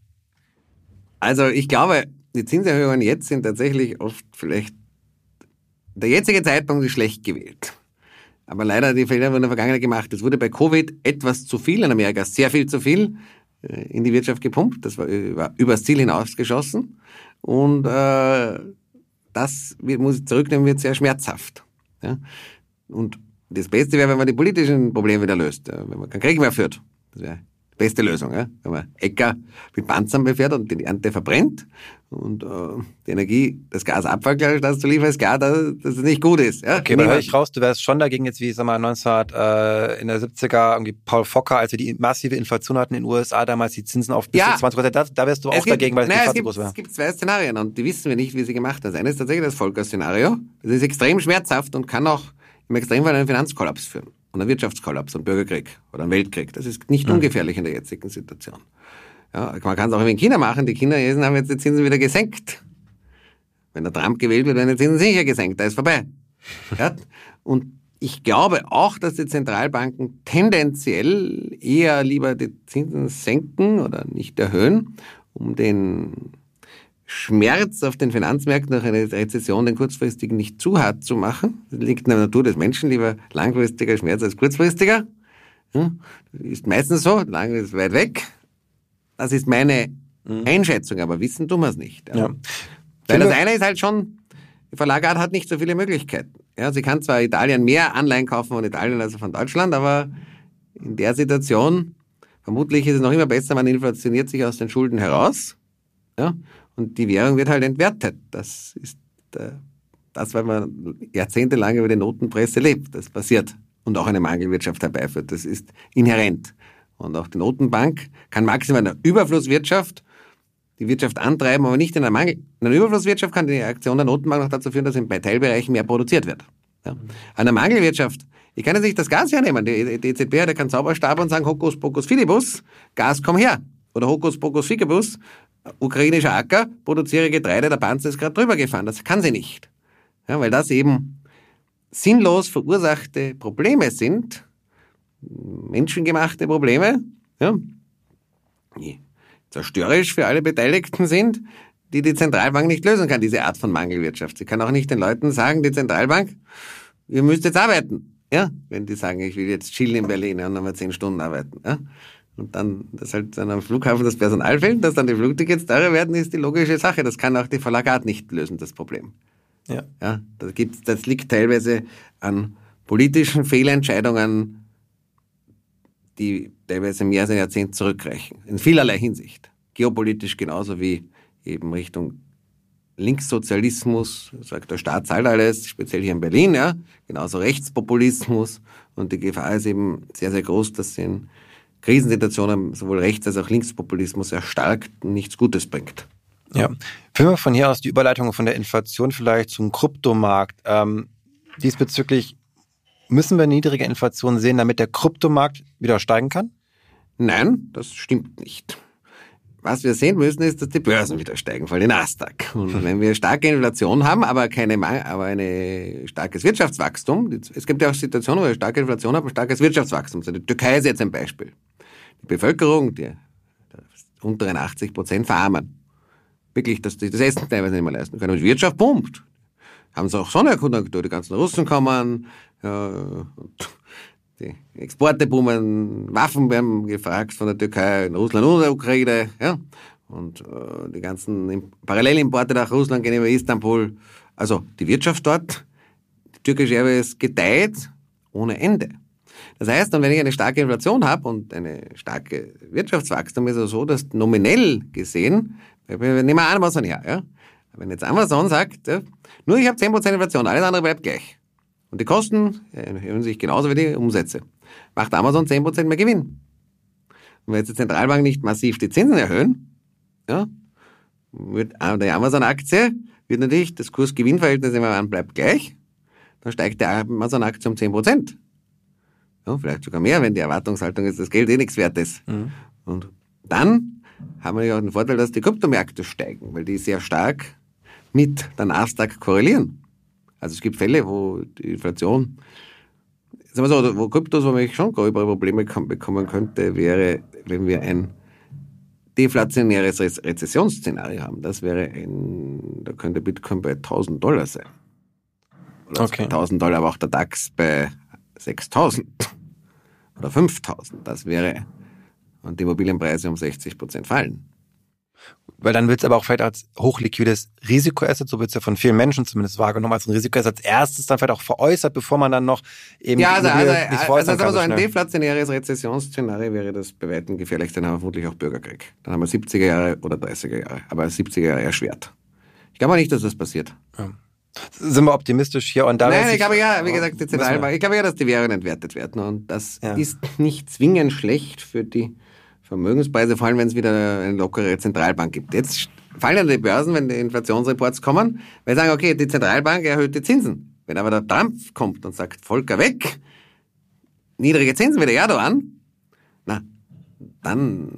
Also ich glaube, die Zinserhöhungen jetzt sind tatsächlich oft vielleicht der jetzige Zeitpunkt ist schlecht gewählt. Aber leider die Fehler wurden in der Vergangenheit gemacht. Es wurde bei Covid etwas zu viel in Amerika, sehr viel zu viel äh, in die Wirtschaft gepumpt. Das war über, übers Ziel hinausgeschossen. Und äh, das muss ich zurücknehmen, wird sehr schmerzhaft. Ja? Und das Beste wäre, wenn man die politischen Probleme wieder löst, wenn man keinen Krieg mehr führt. Das wäre die beste Lösung, ja? wenn man Äcker mit Panzern befährt und die Ernte verbrennt und äh, die Energie, das Gas Abfallglas zu liefern, ist klar, dass, dass es nicht gut ist. Ja? Okay, aber höre ich raus, du wärst schon dagegen jetzt, wie ich sag mal, 19 äh, in der 70er, irgendwie Paul Fokker, als wir die massive Inflation hatten in den USA, damals die Zinsen auf bis ja. zu 20 Prozent, da, da wärst du auch gibt, dagegen, weil naja, es gibt, groß war. Es gibt zwei Szenarien und die wissen wir nicht, wie sie gemacht haben. Das eine ist tatsächlich das Volker-Szenario. Das ist extrem schmerzhaft und kann auch im Extremfall einen Finanzkollaps führen und einen Wirtschaftskollaps und Bürgerkrieg oder einen Weltkrieg. Das ist nicht mhm. ungefährlich in der jetzigen Situation. Ja, man kann es auch in China machen. Die Chinesen haben jetzt die Zinsen wieder gesenkt. Wenn der Trump gewählt wird, werden die Zinsen sicher gesenkt. Da ist vorbei. Ja? Und ich glaube auch, dass die Zentralbanken tendenziell eher lieber die Zinsen senken oder nicht erhöhen, um den Schmerz auf den Finanzmärkten nach einer Rezession den kurzfristigen nicht zu hart zu machen. Das liegt in der Natur des Menschen, lieber langfristiger Schmerz als kurzfristiger. Hm? Ist meistens so, lang ist weit weg. Das ist meine mhm. Einschätzung, aber wissen tun wir es nicht. Ja. Weil das eine ist halt schon, die Verlagart hat nicht so viele Möglichkeiten. Ja, sie kann zwar Italien mehr Anleihen kaufen von Italien als von Deutschland, aber in der Situation, vermutlich ist es noch immer besser, man inflationiert sich aus den Schulden heraus. Ja, und die Währung wird halt entwertet. Das ist äh, das, weil man jahrzehntelang über die Notenpresse lebt. Das passiert. Und auch eine Mangelwirtschaft herbeiführt. Das ist inhärent. Und auch die Notenbank kann maximal in der Überflusswirtschaft die Wirtschaft antreiben, aber nicht in einer Mangel. In einer Überflusswirtschaft kann die Aktion der Notenbank noch dazu führen, dass in Teilbereichen mehr produziert wird. Ja. Der Mangelwirtschaft, ich kann jetzt nicht das Gas hernehmen. Die, die EZB hat ja keinen Zauberstab und sagen, Hokus Pokus Filibus, Gas komm her. Oder Hokus Pokus Ficibus, ukrainischer Acker, produziere Getreide, der Panzer ist gerade drüber gefahren. Das kann sie nicht. Ja, weil das eben sinnlos verursachte Probleme sind, menschengemachte Probleme, ja, die zerstörerisch für alle Beteiligten sind, die die Zentralbank nicht lösen kann, diese Art von Mangelwirtschaft. Sie kann auch nicht den Leuten sagen, die Zentralbank, ihr müsst jetzt arbeiten. Ja, wenn die sagen, ich will jetzt chillen in Berlin und nochmal zehn Stunden arbeiten. Ja? Und dann, dass halt dann am Flughafen das Personal fehlt, dass dann die Flugtickets teurer werden, ist die logische Sache. Das kann auch die Verlagat nicht lösen, das Problem. Ja. Ja, das, gibt's, das liegt teilweise an politischen Fehlentscheidungen, die teilweise mehr als ein Jahrzehnt zurückreichen. In vielerlei Hinsicht. Geopolitisch genauso wie eben Richtung Linkssozialismus, sagt der Staat zahlt alles, speziell hier in Berlin, ja, genauso Rechtspopulismus. Und die Gefahr ist eben sehr, sehr groß, dass sie in Krisensituationen sowohl Rechts- als auch Linkspopulismus sehr stark nichts Gutes bringt. Ja. Führen wir von hier aus die Überleitung von der Inflation vielleicht zum Kryptomarkt. Ähm, diesbezüglich müssen wir niedrige Inflation sehen, damit der Kryptomarkt wieder steigen kann? Nein, das stimmt nicht. Was wir sehen müssen, ist, dass die Börsen wieder steigen, vor allem die Nasdaq. Und wenn wir starke Inflation haben, aber keine, aber eine starkes Wirtschaftswachstum, es gibt ja auch Situationen, wo wir starke Inflation haben, starkes Wirtschaftswachstum. Also die Türkei ist jetzt ein Beispiel. Die Bevölkerung, die unteren 80 Prozent verarmen. Wirklich, dass die das Essen teilweise nicht mehr leisten können. Und die Wirtschaft pumpt. Haben sie auch so eine die ganzen Russen kommen, ja, die Exporte boomen, Waffen werden gefragt von der Türkei in Russland und der Ukraine. Ja? Und äh, die ganzen Parallelimporte nach Russland gehen über Istanbul. Also die Wirtschaft dort, die türkische Airways gedeiht ohne Ende. Das heißt, wenn ich eine starke Inflation habe und eine starke Wirtschaftswachstum, ist es so, dass nominell gesehen, wir nehmen an, was her, ja? Wenn jetzt Amazon sagt, ja, nur ich habe 10% Inflation, alles andere bleibt gleich. Und die Kosten erhöhen sich genauso wie die Umsätze. Macht Amazon 10% mehr Gewinn. Und wenn jetzt die Zentralbank nicht massiv die Zinsen erhöhen, ja, wird die Amazon-Aktie, wird natürlich das Kurs-Gewinn-Verhältnis immer an bleibt gleich, dann steigt die Amazon-Aktie um 10%. Ja, vielleicht sogar mehr, wenn die Erwartungshaltung ist, dass das Geld eh nichts wert ist. Mhm. Und dann haben wir ja auch den Vorteil, dass die Kryptomärkte steigen, weil die sehr stark mit der Nasdaq korrelieren. Also es gibt Fälle, wo die Inflation, sagen wir so, wo Kryptos, wo man schon gröbere Probleme bekommen könnte, wäre, wenn wir ein deflationäres Rezessionsszenario haben. Das wäre ein, da könnte Bitcoin bei 1000 Dollar sein. Oder okay. 1000 Dollar, aber auch der DAX bei 6000 oder 5000. Das wäre, und die Immobilienpreise um 60 Prozent fallen. Weil dann wird es aber auch vielleicht als hochliquides Risikoasset, so wird es ja von vielen Menschen zumindest wahrgenommen, als ein Risikoasset als erstes dann vielleicht auch veräußert, bevor man dann noch eben Ja, also, also, also, also, also so ein deflationäres Rezessionsszenario wäre das bei weitem gefährlich, dann haben wir vermutlich auch Bürgerkrieg. Dann haben wir 70er Jahre oder 30er Jahre, aber 70er Jahre erschwert. Ich glaube nicht, dass das passiert. Ja. Sind wir optimistisch hier und da? Nein, ich glaube ja, wie gesagt, die Zentralbank, ich glaube ja, dass die Währungen entwertet werden und das ja. ist nicht zwingend schlecht für die Vermögenspreise, vor allem wenn es wieder eine lockere Zentralbank gibt. Jetzt fallen ja die Börsen, wenn die Inflationsreports kommen, weil sie sagen, okay, die Zentralbank erhöht die Zinsen. Wenn aber der Trump kommt und sagt, Volker weg, niedrige Zinsen wieder Erdogan, na, dann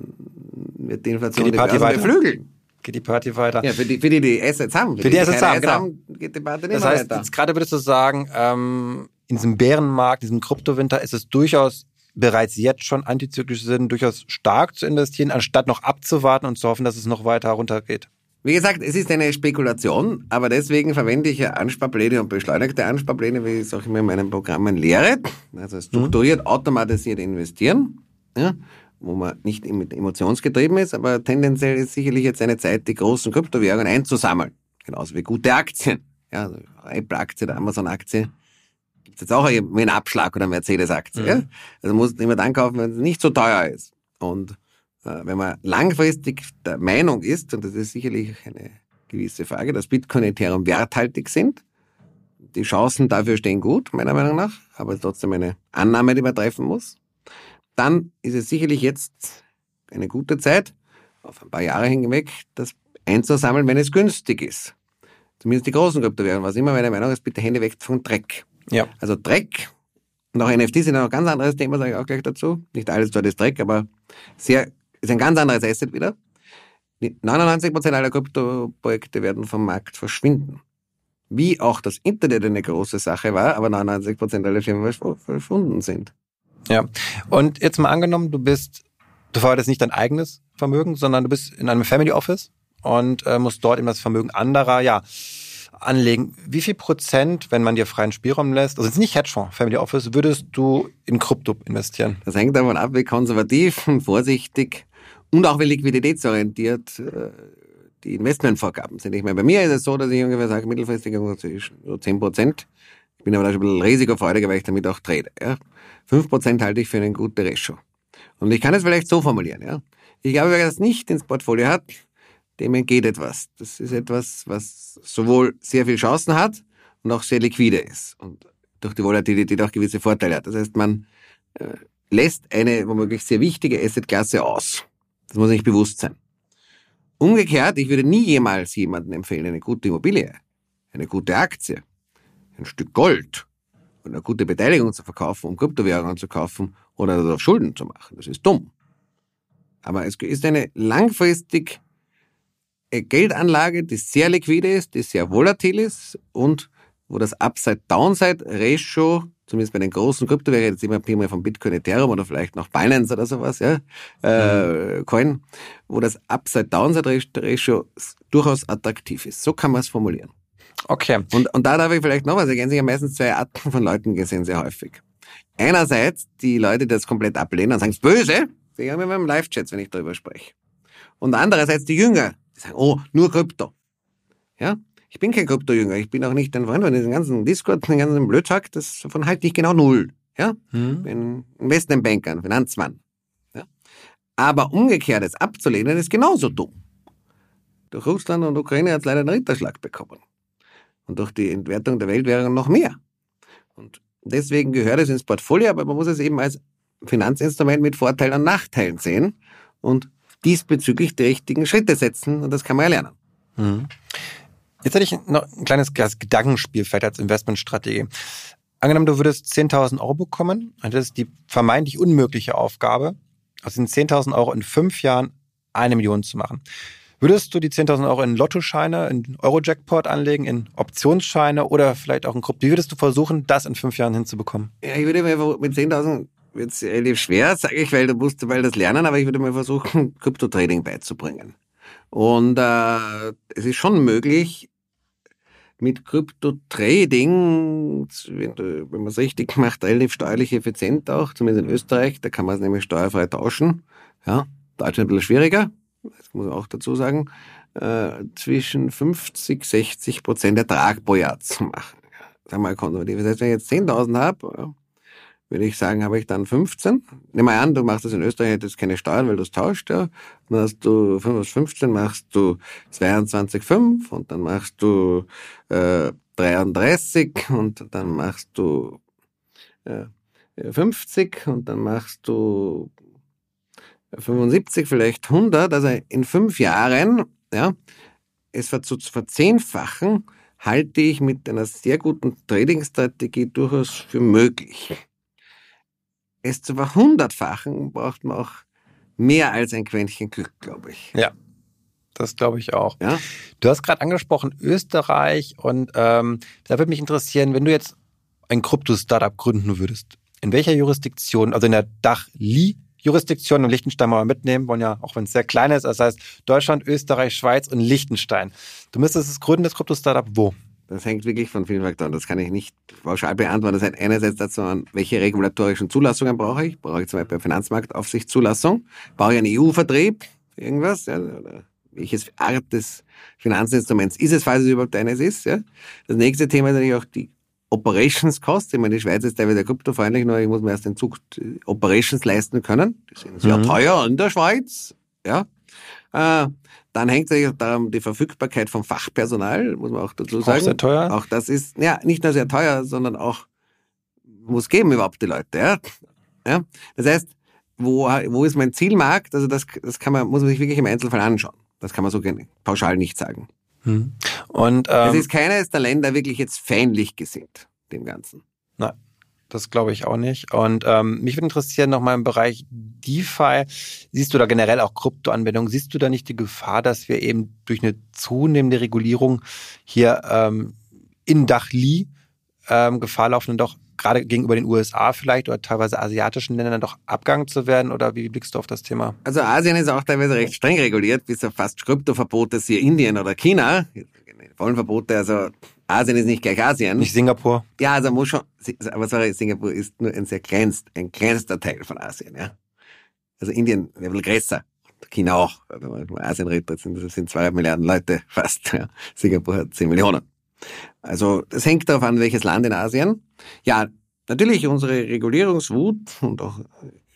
wird die Inflation die, die Börsen beflügeln. Geht die Party weiter. Ja, für die, für die, die Assets haben. Für, für die, die Assets haben, genau. haben, geht die Party nicht das heißt, weiter. Jetzt gerade würdest du sagen, ähm, in diesem Bärenmarkt, diesem Kryptowinter ist es durchaus bereits jetzt schon antizyklisch sind, durchaus stark zu investieren, anstatt noch abzuwarten und zu hoffen, dass es noch weiter runtergeht? Wie gesagt, es ist eine Spekulation, aber deswegen verwende ich ja Ansparpläne und beschleunigte Ansparpläne, wie ich es auch immer in meinen Programmen lehre. Also strukturiert, mhm. automatisiert investieren, ja, wo man nicht emotionsgetrieben ist, aber tendenziell ist sicherlich jetzt eine Zeit, die großen Kryptowährungen einzusammeln. Genauso wie gute Aktien. Ja, also Apple-Aktie, Amazon-Aktie gibt jetzt auch einen Abschlag oder Mercedes-Aktie. Mhm. Ja? Also muss immer dann kaufen, wenn es nicht so teuer ist. Und äh, wenn man langfristig der Meinung ist, und das ist sicherlich eine gewisse Frage, dass Bitcoin und Ethereum werthaltig sind, die Chancen dafür stehen gut, meiner Meinung nach, aber trotzdem eine Annahme, die man treffen muss, dann ist es sicherlich jetzt eine gute Zeit, auf ein paar Jahre hinweg, das einzusammeln, wenn es günstig ist. Zumindest die großen Kryptowährungen. Was immer meine Meinung ist, bitte Hände weg von Dreck. Ja. Also Dreck und auch NFTs sind ein ganz anderes Thema, sage ich auch gleich dazu. Nicht alles dort ist Dreck, aber sehr, ist ein ganz anderes Asset wieder. 99% aller Kryptoprojekte werden vom Markt verschwinden. Wie auch das Internet eine große Sache war, aber 99% aller Firmen verschwunden sind. Ja. Und jetzt mal angenommen, du bist, du verwaltest nicht dein eigenes Vermögen, sondern du bist in einem Family Office und äh, musst dort eben das Vermögen anderer, ja, anlegen. Wie viel Prozent, wenn man dir freien Spielraum lässt, also jetzt nicht Hedgefonds, Family Office, würdest du in Krypto investieren? Das hängt davon ab, wie konservativ und vorsichtig und auch wie liquiditätsorientiert äh, die Investmentvorgaben sind. Ich meine, bei mir ist es so, dass ich ungefähr sage, mittelfristig so 10 Prozent. Ich bin aber da schon ein bisschen risikofreudiger, weil ich damit auch trade. Ja. 5% halte ich für eine gute Ratio. Und ich kann es vielleicht so formulieren. Ja. Ich glaube, wer das nicht ins Portfolio hat, dem entgeht etwas. Das ist etwas, was sowohl sehr viel Chancen hat und auch sehr liquide ist und durch die Volatilität auch gewisse Vorteile hat. Das heißt, man äh, lässt eine womöglich sehr wichtige Assetklasse aus. Das muss nicht bewusst sein. Umgekehrt, ich würde nie jemals jemandem empfehlen, eine gute Immobilie, eine gute Aktie, ein Stück Gold und eine gute Beteiligung zu verkaufen, um Kryptowährungen zu kaufen oder darauf Schulden zu machen. Das ist dumm. Aber es ist eine langfristig äh, Geldanlage, die sehr liquide ist, die sehr volatil ist und wo das Upside-Downside-Ratio, zumindest bei den großen Kryptowährungen, jetzt immer primär von Bitcoin, Ethereum oder vielleicht noch Binance oder sowas, ja, äh, mhm. Coin, wo das Upside-Downside-Ratio durchaus attraktiv ist. So kann man es formulieren. Okay. Und, und da darf ich vielleicht noch was ergänzen. Ich habe meistens zwei Arten von Leuten gesehen, sehr häufig. Einerseits die Leute, die das komplett ablehnen und sagen, es ist böse. Die haben immer im Live-Chat, wenn ich darüber spreche. Und andererseits die Jünger, die sagen, oh, nur Krypto. Ja? Ich bin kein Krypto-Jünger. Ich bin auch nicht ein Freund von diesem ganzen Discord, den ganzen Blödsack. Das, davon halte ich genau null. Ja? Hm. Bin Investmentbanker, ein Finanzmann. Ja? Aber umgekehrt es abzulehnen, ist genauso dumm. Durch Russland und Ukraine hat es leider einen Ritterschlag bekommen. Und durch die Entwertung der Weltwährung noch mehr. Und deswegen gehört es ins Portfolio, aber man muss es eben als Finanzinstrument mit Vorteilen und Nachteilen sehen und diesbezüglich die richtigen Schritte setzen und das kann man ja lernen. Mhm. Jetzt hätte ich noch ein kleines Gedankenspiel vielleicht als Investmentstrategie. Angenommen, du würdest 10.000 Euro bekommen, dann ist die vermeintlich unmögliche Aufgabe, aus den 10.000 Euro in fünf Jahren eine Million zu machen. Würdest du die 10.000 Euro in Lottoscheine, in Euro-Jackpot anlegen, in Optionsscheine oder vielleicht auch in Krypto? Wie würdest du versuchen, das in fünf Jahren hinzubekommen? Ja, ich würde mir mit 10.000 wird es relativ schwer, sage ich, weil du musst weil das lernen, aber ich würde mal versuchen, Krypto-Trading beizubringen. Und äh, es ist schon möglich, mit Krypto-Trading, wenn, wenn man es richtig macht, relativ steuerlich effizient auch, zumindest in Österreich, da kann man es nämlich steuerfrei tauschen. Ja, Deutschland ein bisschen schwieriger, das muss man auch dazu sagen, äh, zwischen 50, 60 Prozent Ertrag pro Jahr zu machen. Sag mal konservativ. Das heißt, wenn ich jetzt 10.000 habe, würde ich sagen, habe ich dann 15. Nimm mal an, du machst das in Österreich, hättest keine Steuern, weil du es tauscht, ja. Dann hast du 15, machst du 22,5 und dann machst du äh, 33 und dann machst du äh, 50 und dann machst du 75, vielleicht 100. Also in fünf Jahren, ja, es zu verzehnfachen, halte ich mit einer sehr guten Trading-Strategie durchaus für möglich es zu verhundertfachen, braucht man auch mehr als ein Quäntchen Glück, glaube ich. Ja, das glaube ich auch. Ja? Du hast gerade angesprochen Österreich und ähm, da würde mich interessieren, wenn du jetzt ein Krypto-Startup gründen würdest, in welcher Jurisdiktion, also in der Dach-Li-Jurisdiktion in Liechtenstein mal mitnehmen, wollen ja, auch wenn es sehr klein ist, das heißt Deutschland, Österreich, Schweiz und Liechtenstein. Du müsstest es gründen, das Krypto-Startup, wo? Das hängt wirklich von vielen Faktoren. Das kann ich nicht pauschal beantworten. Das hängt einerseits dazu an, welche regulatorischen Zulassungen brauche ich. Brauche ich zum Beispiel eine Finanzmarktaufsichtszulassung? Brauche ich einen EU-Vertrieb? Irgendwas? Ja, oder welches Art des Finanzinstruments ist es, falls es überhaupt eines ist? Ja? Das nächste Thema ist natürlich auch die Operations Cost. Ich meine, die Schweiz ist teilweise kryptofreundlich, nur ich muss mir erst den Zug Operations leisten können. Die sind sehr mhm. teuer in der Schweiz. Ja. Äh, dann hängt es auch daran die Verfügbarkeit vom Fachpersonal, muss man auch dazu sagen. Auch sehr teuer. Auch das ist, ja, nicht nur sehr teuer, sondern auch muss geben überhaupt die Leute, ja. ja? Das heißt, wo, wo ist mein Zielmarkt? Also das, das kann man, muss man sich wirklich im Einzelfall anschauen. Das kann man so pauschal nicht sagen. Hm. Und ähm, es ist keines der Länder wirklich jetzt feindlich gesinnt, dem Ganzen. Nein. Das glaube ich auch nicht. Und ähm, mich würde interessieren nochmal im Bereich DeFi. Siehst du da generell auch Kryptoanwendungen? Siehst du da nicht die Gefahr, dass wir eben durch eine zunehmende Regulierung hier ähm, in Dachli ähm, Gefahr laufen und doch gerade gegenüber den USA vielleicht oder teilweise asiatischen Ländern doch abgegangen zu werden? Oder wie blickst du auf das Thema? Also Asien ist auch teilweise recht streng reguliert, bis auf fast Kryptoverbote, siehe Indien oder China. Vollen Verbote, also Asien ist nicht gleich Asien. Nicht Singapur. Ja, also muss schon, aber sorry, Singapur ist nur ein sehr kleinst, ein kleinster Teil von Asien, ja. Also Indien ein bisschen größer. China auch. Wenn man Asien redet, sind, sind zwei Milliarden Leute fast, ja. Singapur hat zehn Millionen. Also das hängt darauf an, welches Land in Asien. Ja, natürlich unsere Regulierungswut und auch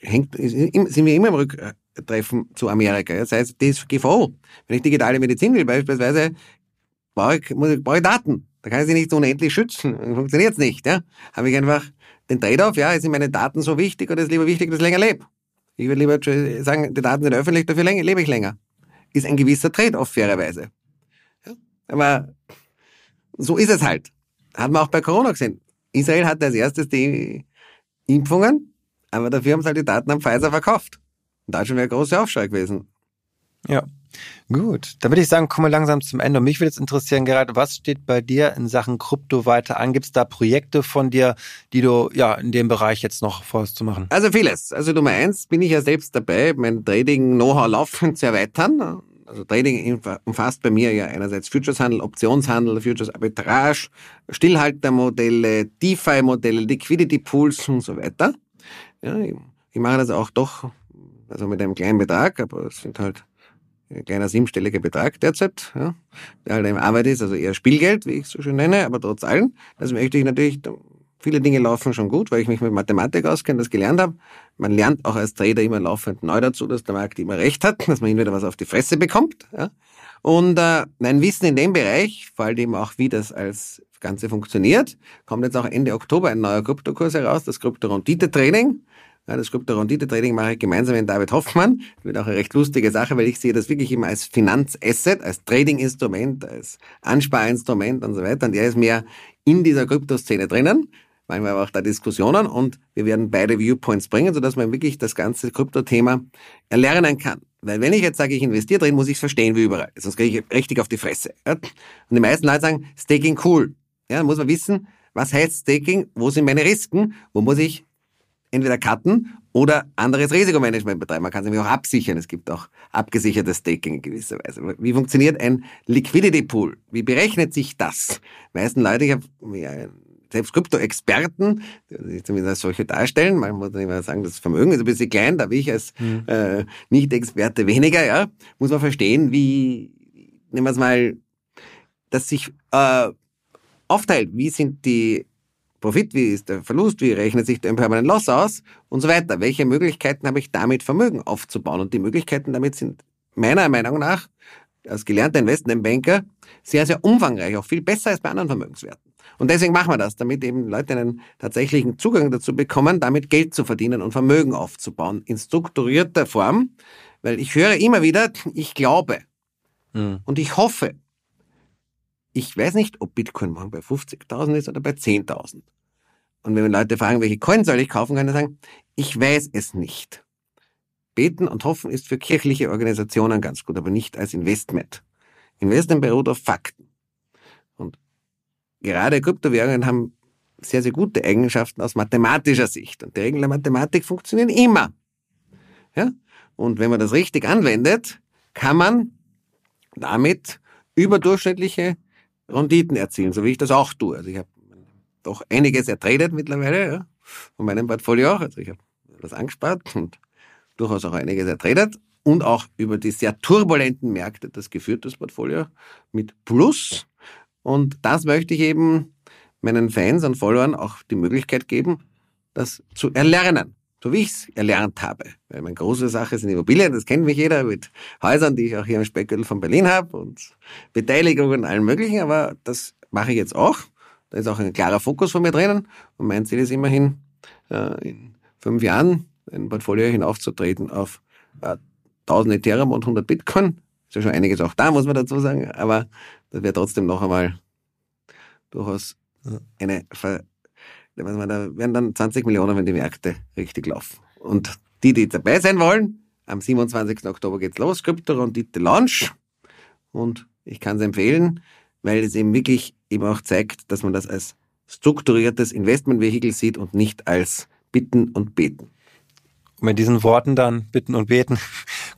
hängt, sind wir immer im Rücktreffen zu Amerika. Das heißt, DSGVO. Wenn ich digitale Medizin will beispielsweise, brauche ich, brauche ich Daten. Da kann ich sie nicht unendlich schützen. Funktioniert's nicht. Ja? Habe ich einfach den Trade-off, ja, sind meine Daten so wichtig oder ist lieber wichtig, dass ich länger lebe? Ich würde lieber sagen, die Daten sind öffentlich, dafür lebe ich länger. Ist ein gewisser Trade-off, fairerweise. Ja? Aber so ist es halt. Hat man auch bei Corona gesehen. Israel hat als erstes die Impfungen, aber dafür haben sie halt die Daten am Pfizer verkauft. Und da schon wäre ein großer Aufschrei gewesen. Ja. Gut, dann würde ich sagen, kommen wir langsam zum Ende. Und mich würde jetzt interessieren, Gerhard, was steht bei dir in Sachen Krypto weiter an? Gibt es da Projekte von dir, die du ja in dem Bereich jetzt noch vorhast zu machen? Also vieles. Also Nummer eins bin ich ja selbst dabei, mein Trading-Know-how laufend zu erweitern. Also Trading umfasst bei mir ja einerseits Futureshandel, Optionshandel, Futures Arbitrage, Stillhaltermodelle, DeFi-Modelle, Liquidity Pools und so weiter. Ja, ich, ich mache das auch doch, also mit einem kleinen Betrag, aber es sind halt ein kleiner siebenstelliger Betrag derzeit, ja, der halt im Arbeit ist, also eher Spielgeld, wie ich es so schön nenne, aber trotz allem. Das möchte ich natürlich Viele Dinge laufen schon gut, weil ich mich mit Mathematik auskenne, das gelernt habe. Man lernt auch als Trader immer laufend neu dazu, dass der Markt immer recht hat, dass man hin wieder was auf die Fresse bekommt. Ja? Und äh, mein Wissen in dem Bereich, vor allem auch, wie das als Ganze funktioniert, kommt jetzt auch Ende Oktober ein neuer Kryptokurs heraus, das Krypto-Rendite-Training. Ja, das Krypto-Rendite-Training mache ich gemeinsam mit David Hoffmann. Das wird auch eine recht lustige Sache, weil ich sehe das wirklich immer als Finanzasset, als Trading-Instrument, als Ansparinstrument und so weiter. Und er ist mehr in dieser Kryptoszene drinnen manchmal auch da Diskussionen und wir werden beide Viewpoints bringen, sodass man wirklich das ganze Krypto-Thema erlernen kann. Weil wenn ich jetzt sage, ich investiere drin, muss ich es verstehen wie überall. Sonst kriege ich richtig auf die Fresse. Ja? Und die meisten Leute sagen, Staking cool. Ja, dann muss man wissen, was heißt Staking, wo sind meine Risiken, wo muss ich entweder cutten oder anderes Risikomanagement betreiben. Man kann es nämlich auch absichern. Es gibt auch abgesichertes Staking in gewisser Weise. Wie funktioniert ein Liquidity Pool? Wie berechnet sich das? Die meisten Leute, ich habe selbst Krypto-Experten, die sich zumindest als solche darstellen, man muss immer sagen, das Vermögen ist ein bisschen klein, da bin ich als mhm. äh, Nicht-Experte weniger, ja, muss man verstehen, wie, nehmen wir es mal, dass sich äh, aufteilt, wie sind die Profit, wie ist der Verlust, wie rechnet sich der Permanent Loss aus und so weiter. Welche Möglichkeiten habe ich damit, Vermögen aufzubauen? Und die Möglichkeiten damit sind meiner Meinung nach als gelernter Investmentbanker sehr, sehr umfangreich, auch viel besser als bei anderen Vermögenswerten. Und deswegen machen wir das, damit eben Leute einen tatsächlichen Zugang dazu bekommen, damit Geld zu verdienen und Vermögen aufzubauen in strukturierter Form. Weil ich höre immer wieder, ich glaube mhm. und ich hoffe. Ich weiß nicht, ob Bitcoin morgen bei 50.000 ist oder bei 10.000. Und wenn Leute fragen, welche Coin soll ich kaufen, kann ich sagen, ich weiß es nicht. Beten und hoffen ist für kirchliche Organisationen ganz gut, aber nicht als Investment. Investment beruht auf Fakten gerade Kryptowährungen haben sehr, sehr gute Eigenschaften aus mathematischer Sicht. Und die Regeln der Mathematik funktionieren immer. Ja? Und wenn man das richtig anwendet, kann man damit überdurchschnittliche Renditen erzielen, so wie ich das auch tue. Also ich habe doch einiges ertradet mittlerweile, ja, von meinem Portfolio auch. Also ich habe das angespart und durchaus auch einiges ertradet und auch über die sehr turbulenten Märkte das geführt, das Portfolio, mit Plus und das möchte ich eben meinen Fans und Followern auch die Möglichkeit geben, das zu erlernen. So wie ich es erlernt habe. Weil meine große Sache sind Immobilien, das kennt mich jeder, mit Häusern, die ich auch hier im Speckgürtel von Berlin habe und Beteiligungen und allem möglichen, aber das mache ich jetzt auch. Da ist auch ein klarer Fokus von mir drinnen und mein Ziel ist immerhin, äh, in fünf Jahren ein Portfolio hinaufzutreten auf äh, 1000 Ethereum und 100 Bitcoin. Ist ja schon einiges auch da, muss man dazu sagen, aber das wäre trotzdem noch einmal durchaus eine Ver da werden dann 20 Millionen, wenn die Märkte richtig laufen. Und die, die dabei sein wollen, am 27. Oktober geht's los, Krypto und Dite Launch. Und ich kann es empfehlen, weil es eben wirklich eben auch zeigt, dass man das als strukturiertes Investmentvehikel sieht und nicht als Bitten und Beten. Und mit diesen Worten dann bitten und beten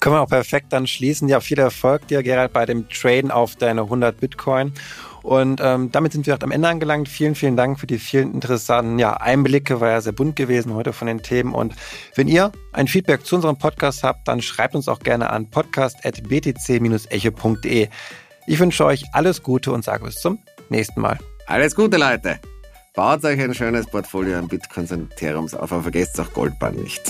können wir auch perfekt dann schließen. Ja, viel Erfolg dir, Gerald, bei dem Traden auf deine 100 Bitcoin. Und ähm, damit sind wir auch am Ende angelangt. Vielen, vielen Dank für die vielen interessanten ja, Einblicke. War ja sehr bunt gewesen heute von den Themen. Und wenn ihr ein Feedback zu unserem Podcast habt, dann schreibt uns auch gerne an podcast.btc-echo.de. Ich wünsche euch alles Gute und sage bis zum nächsten Mal. Alles Gute, Leute. Baut euch ein schönes Portfolio an Bitcoins und Ethereums auf, aber vergesst auch Goldbahn nicht.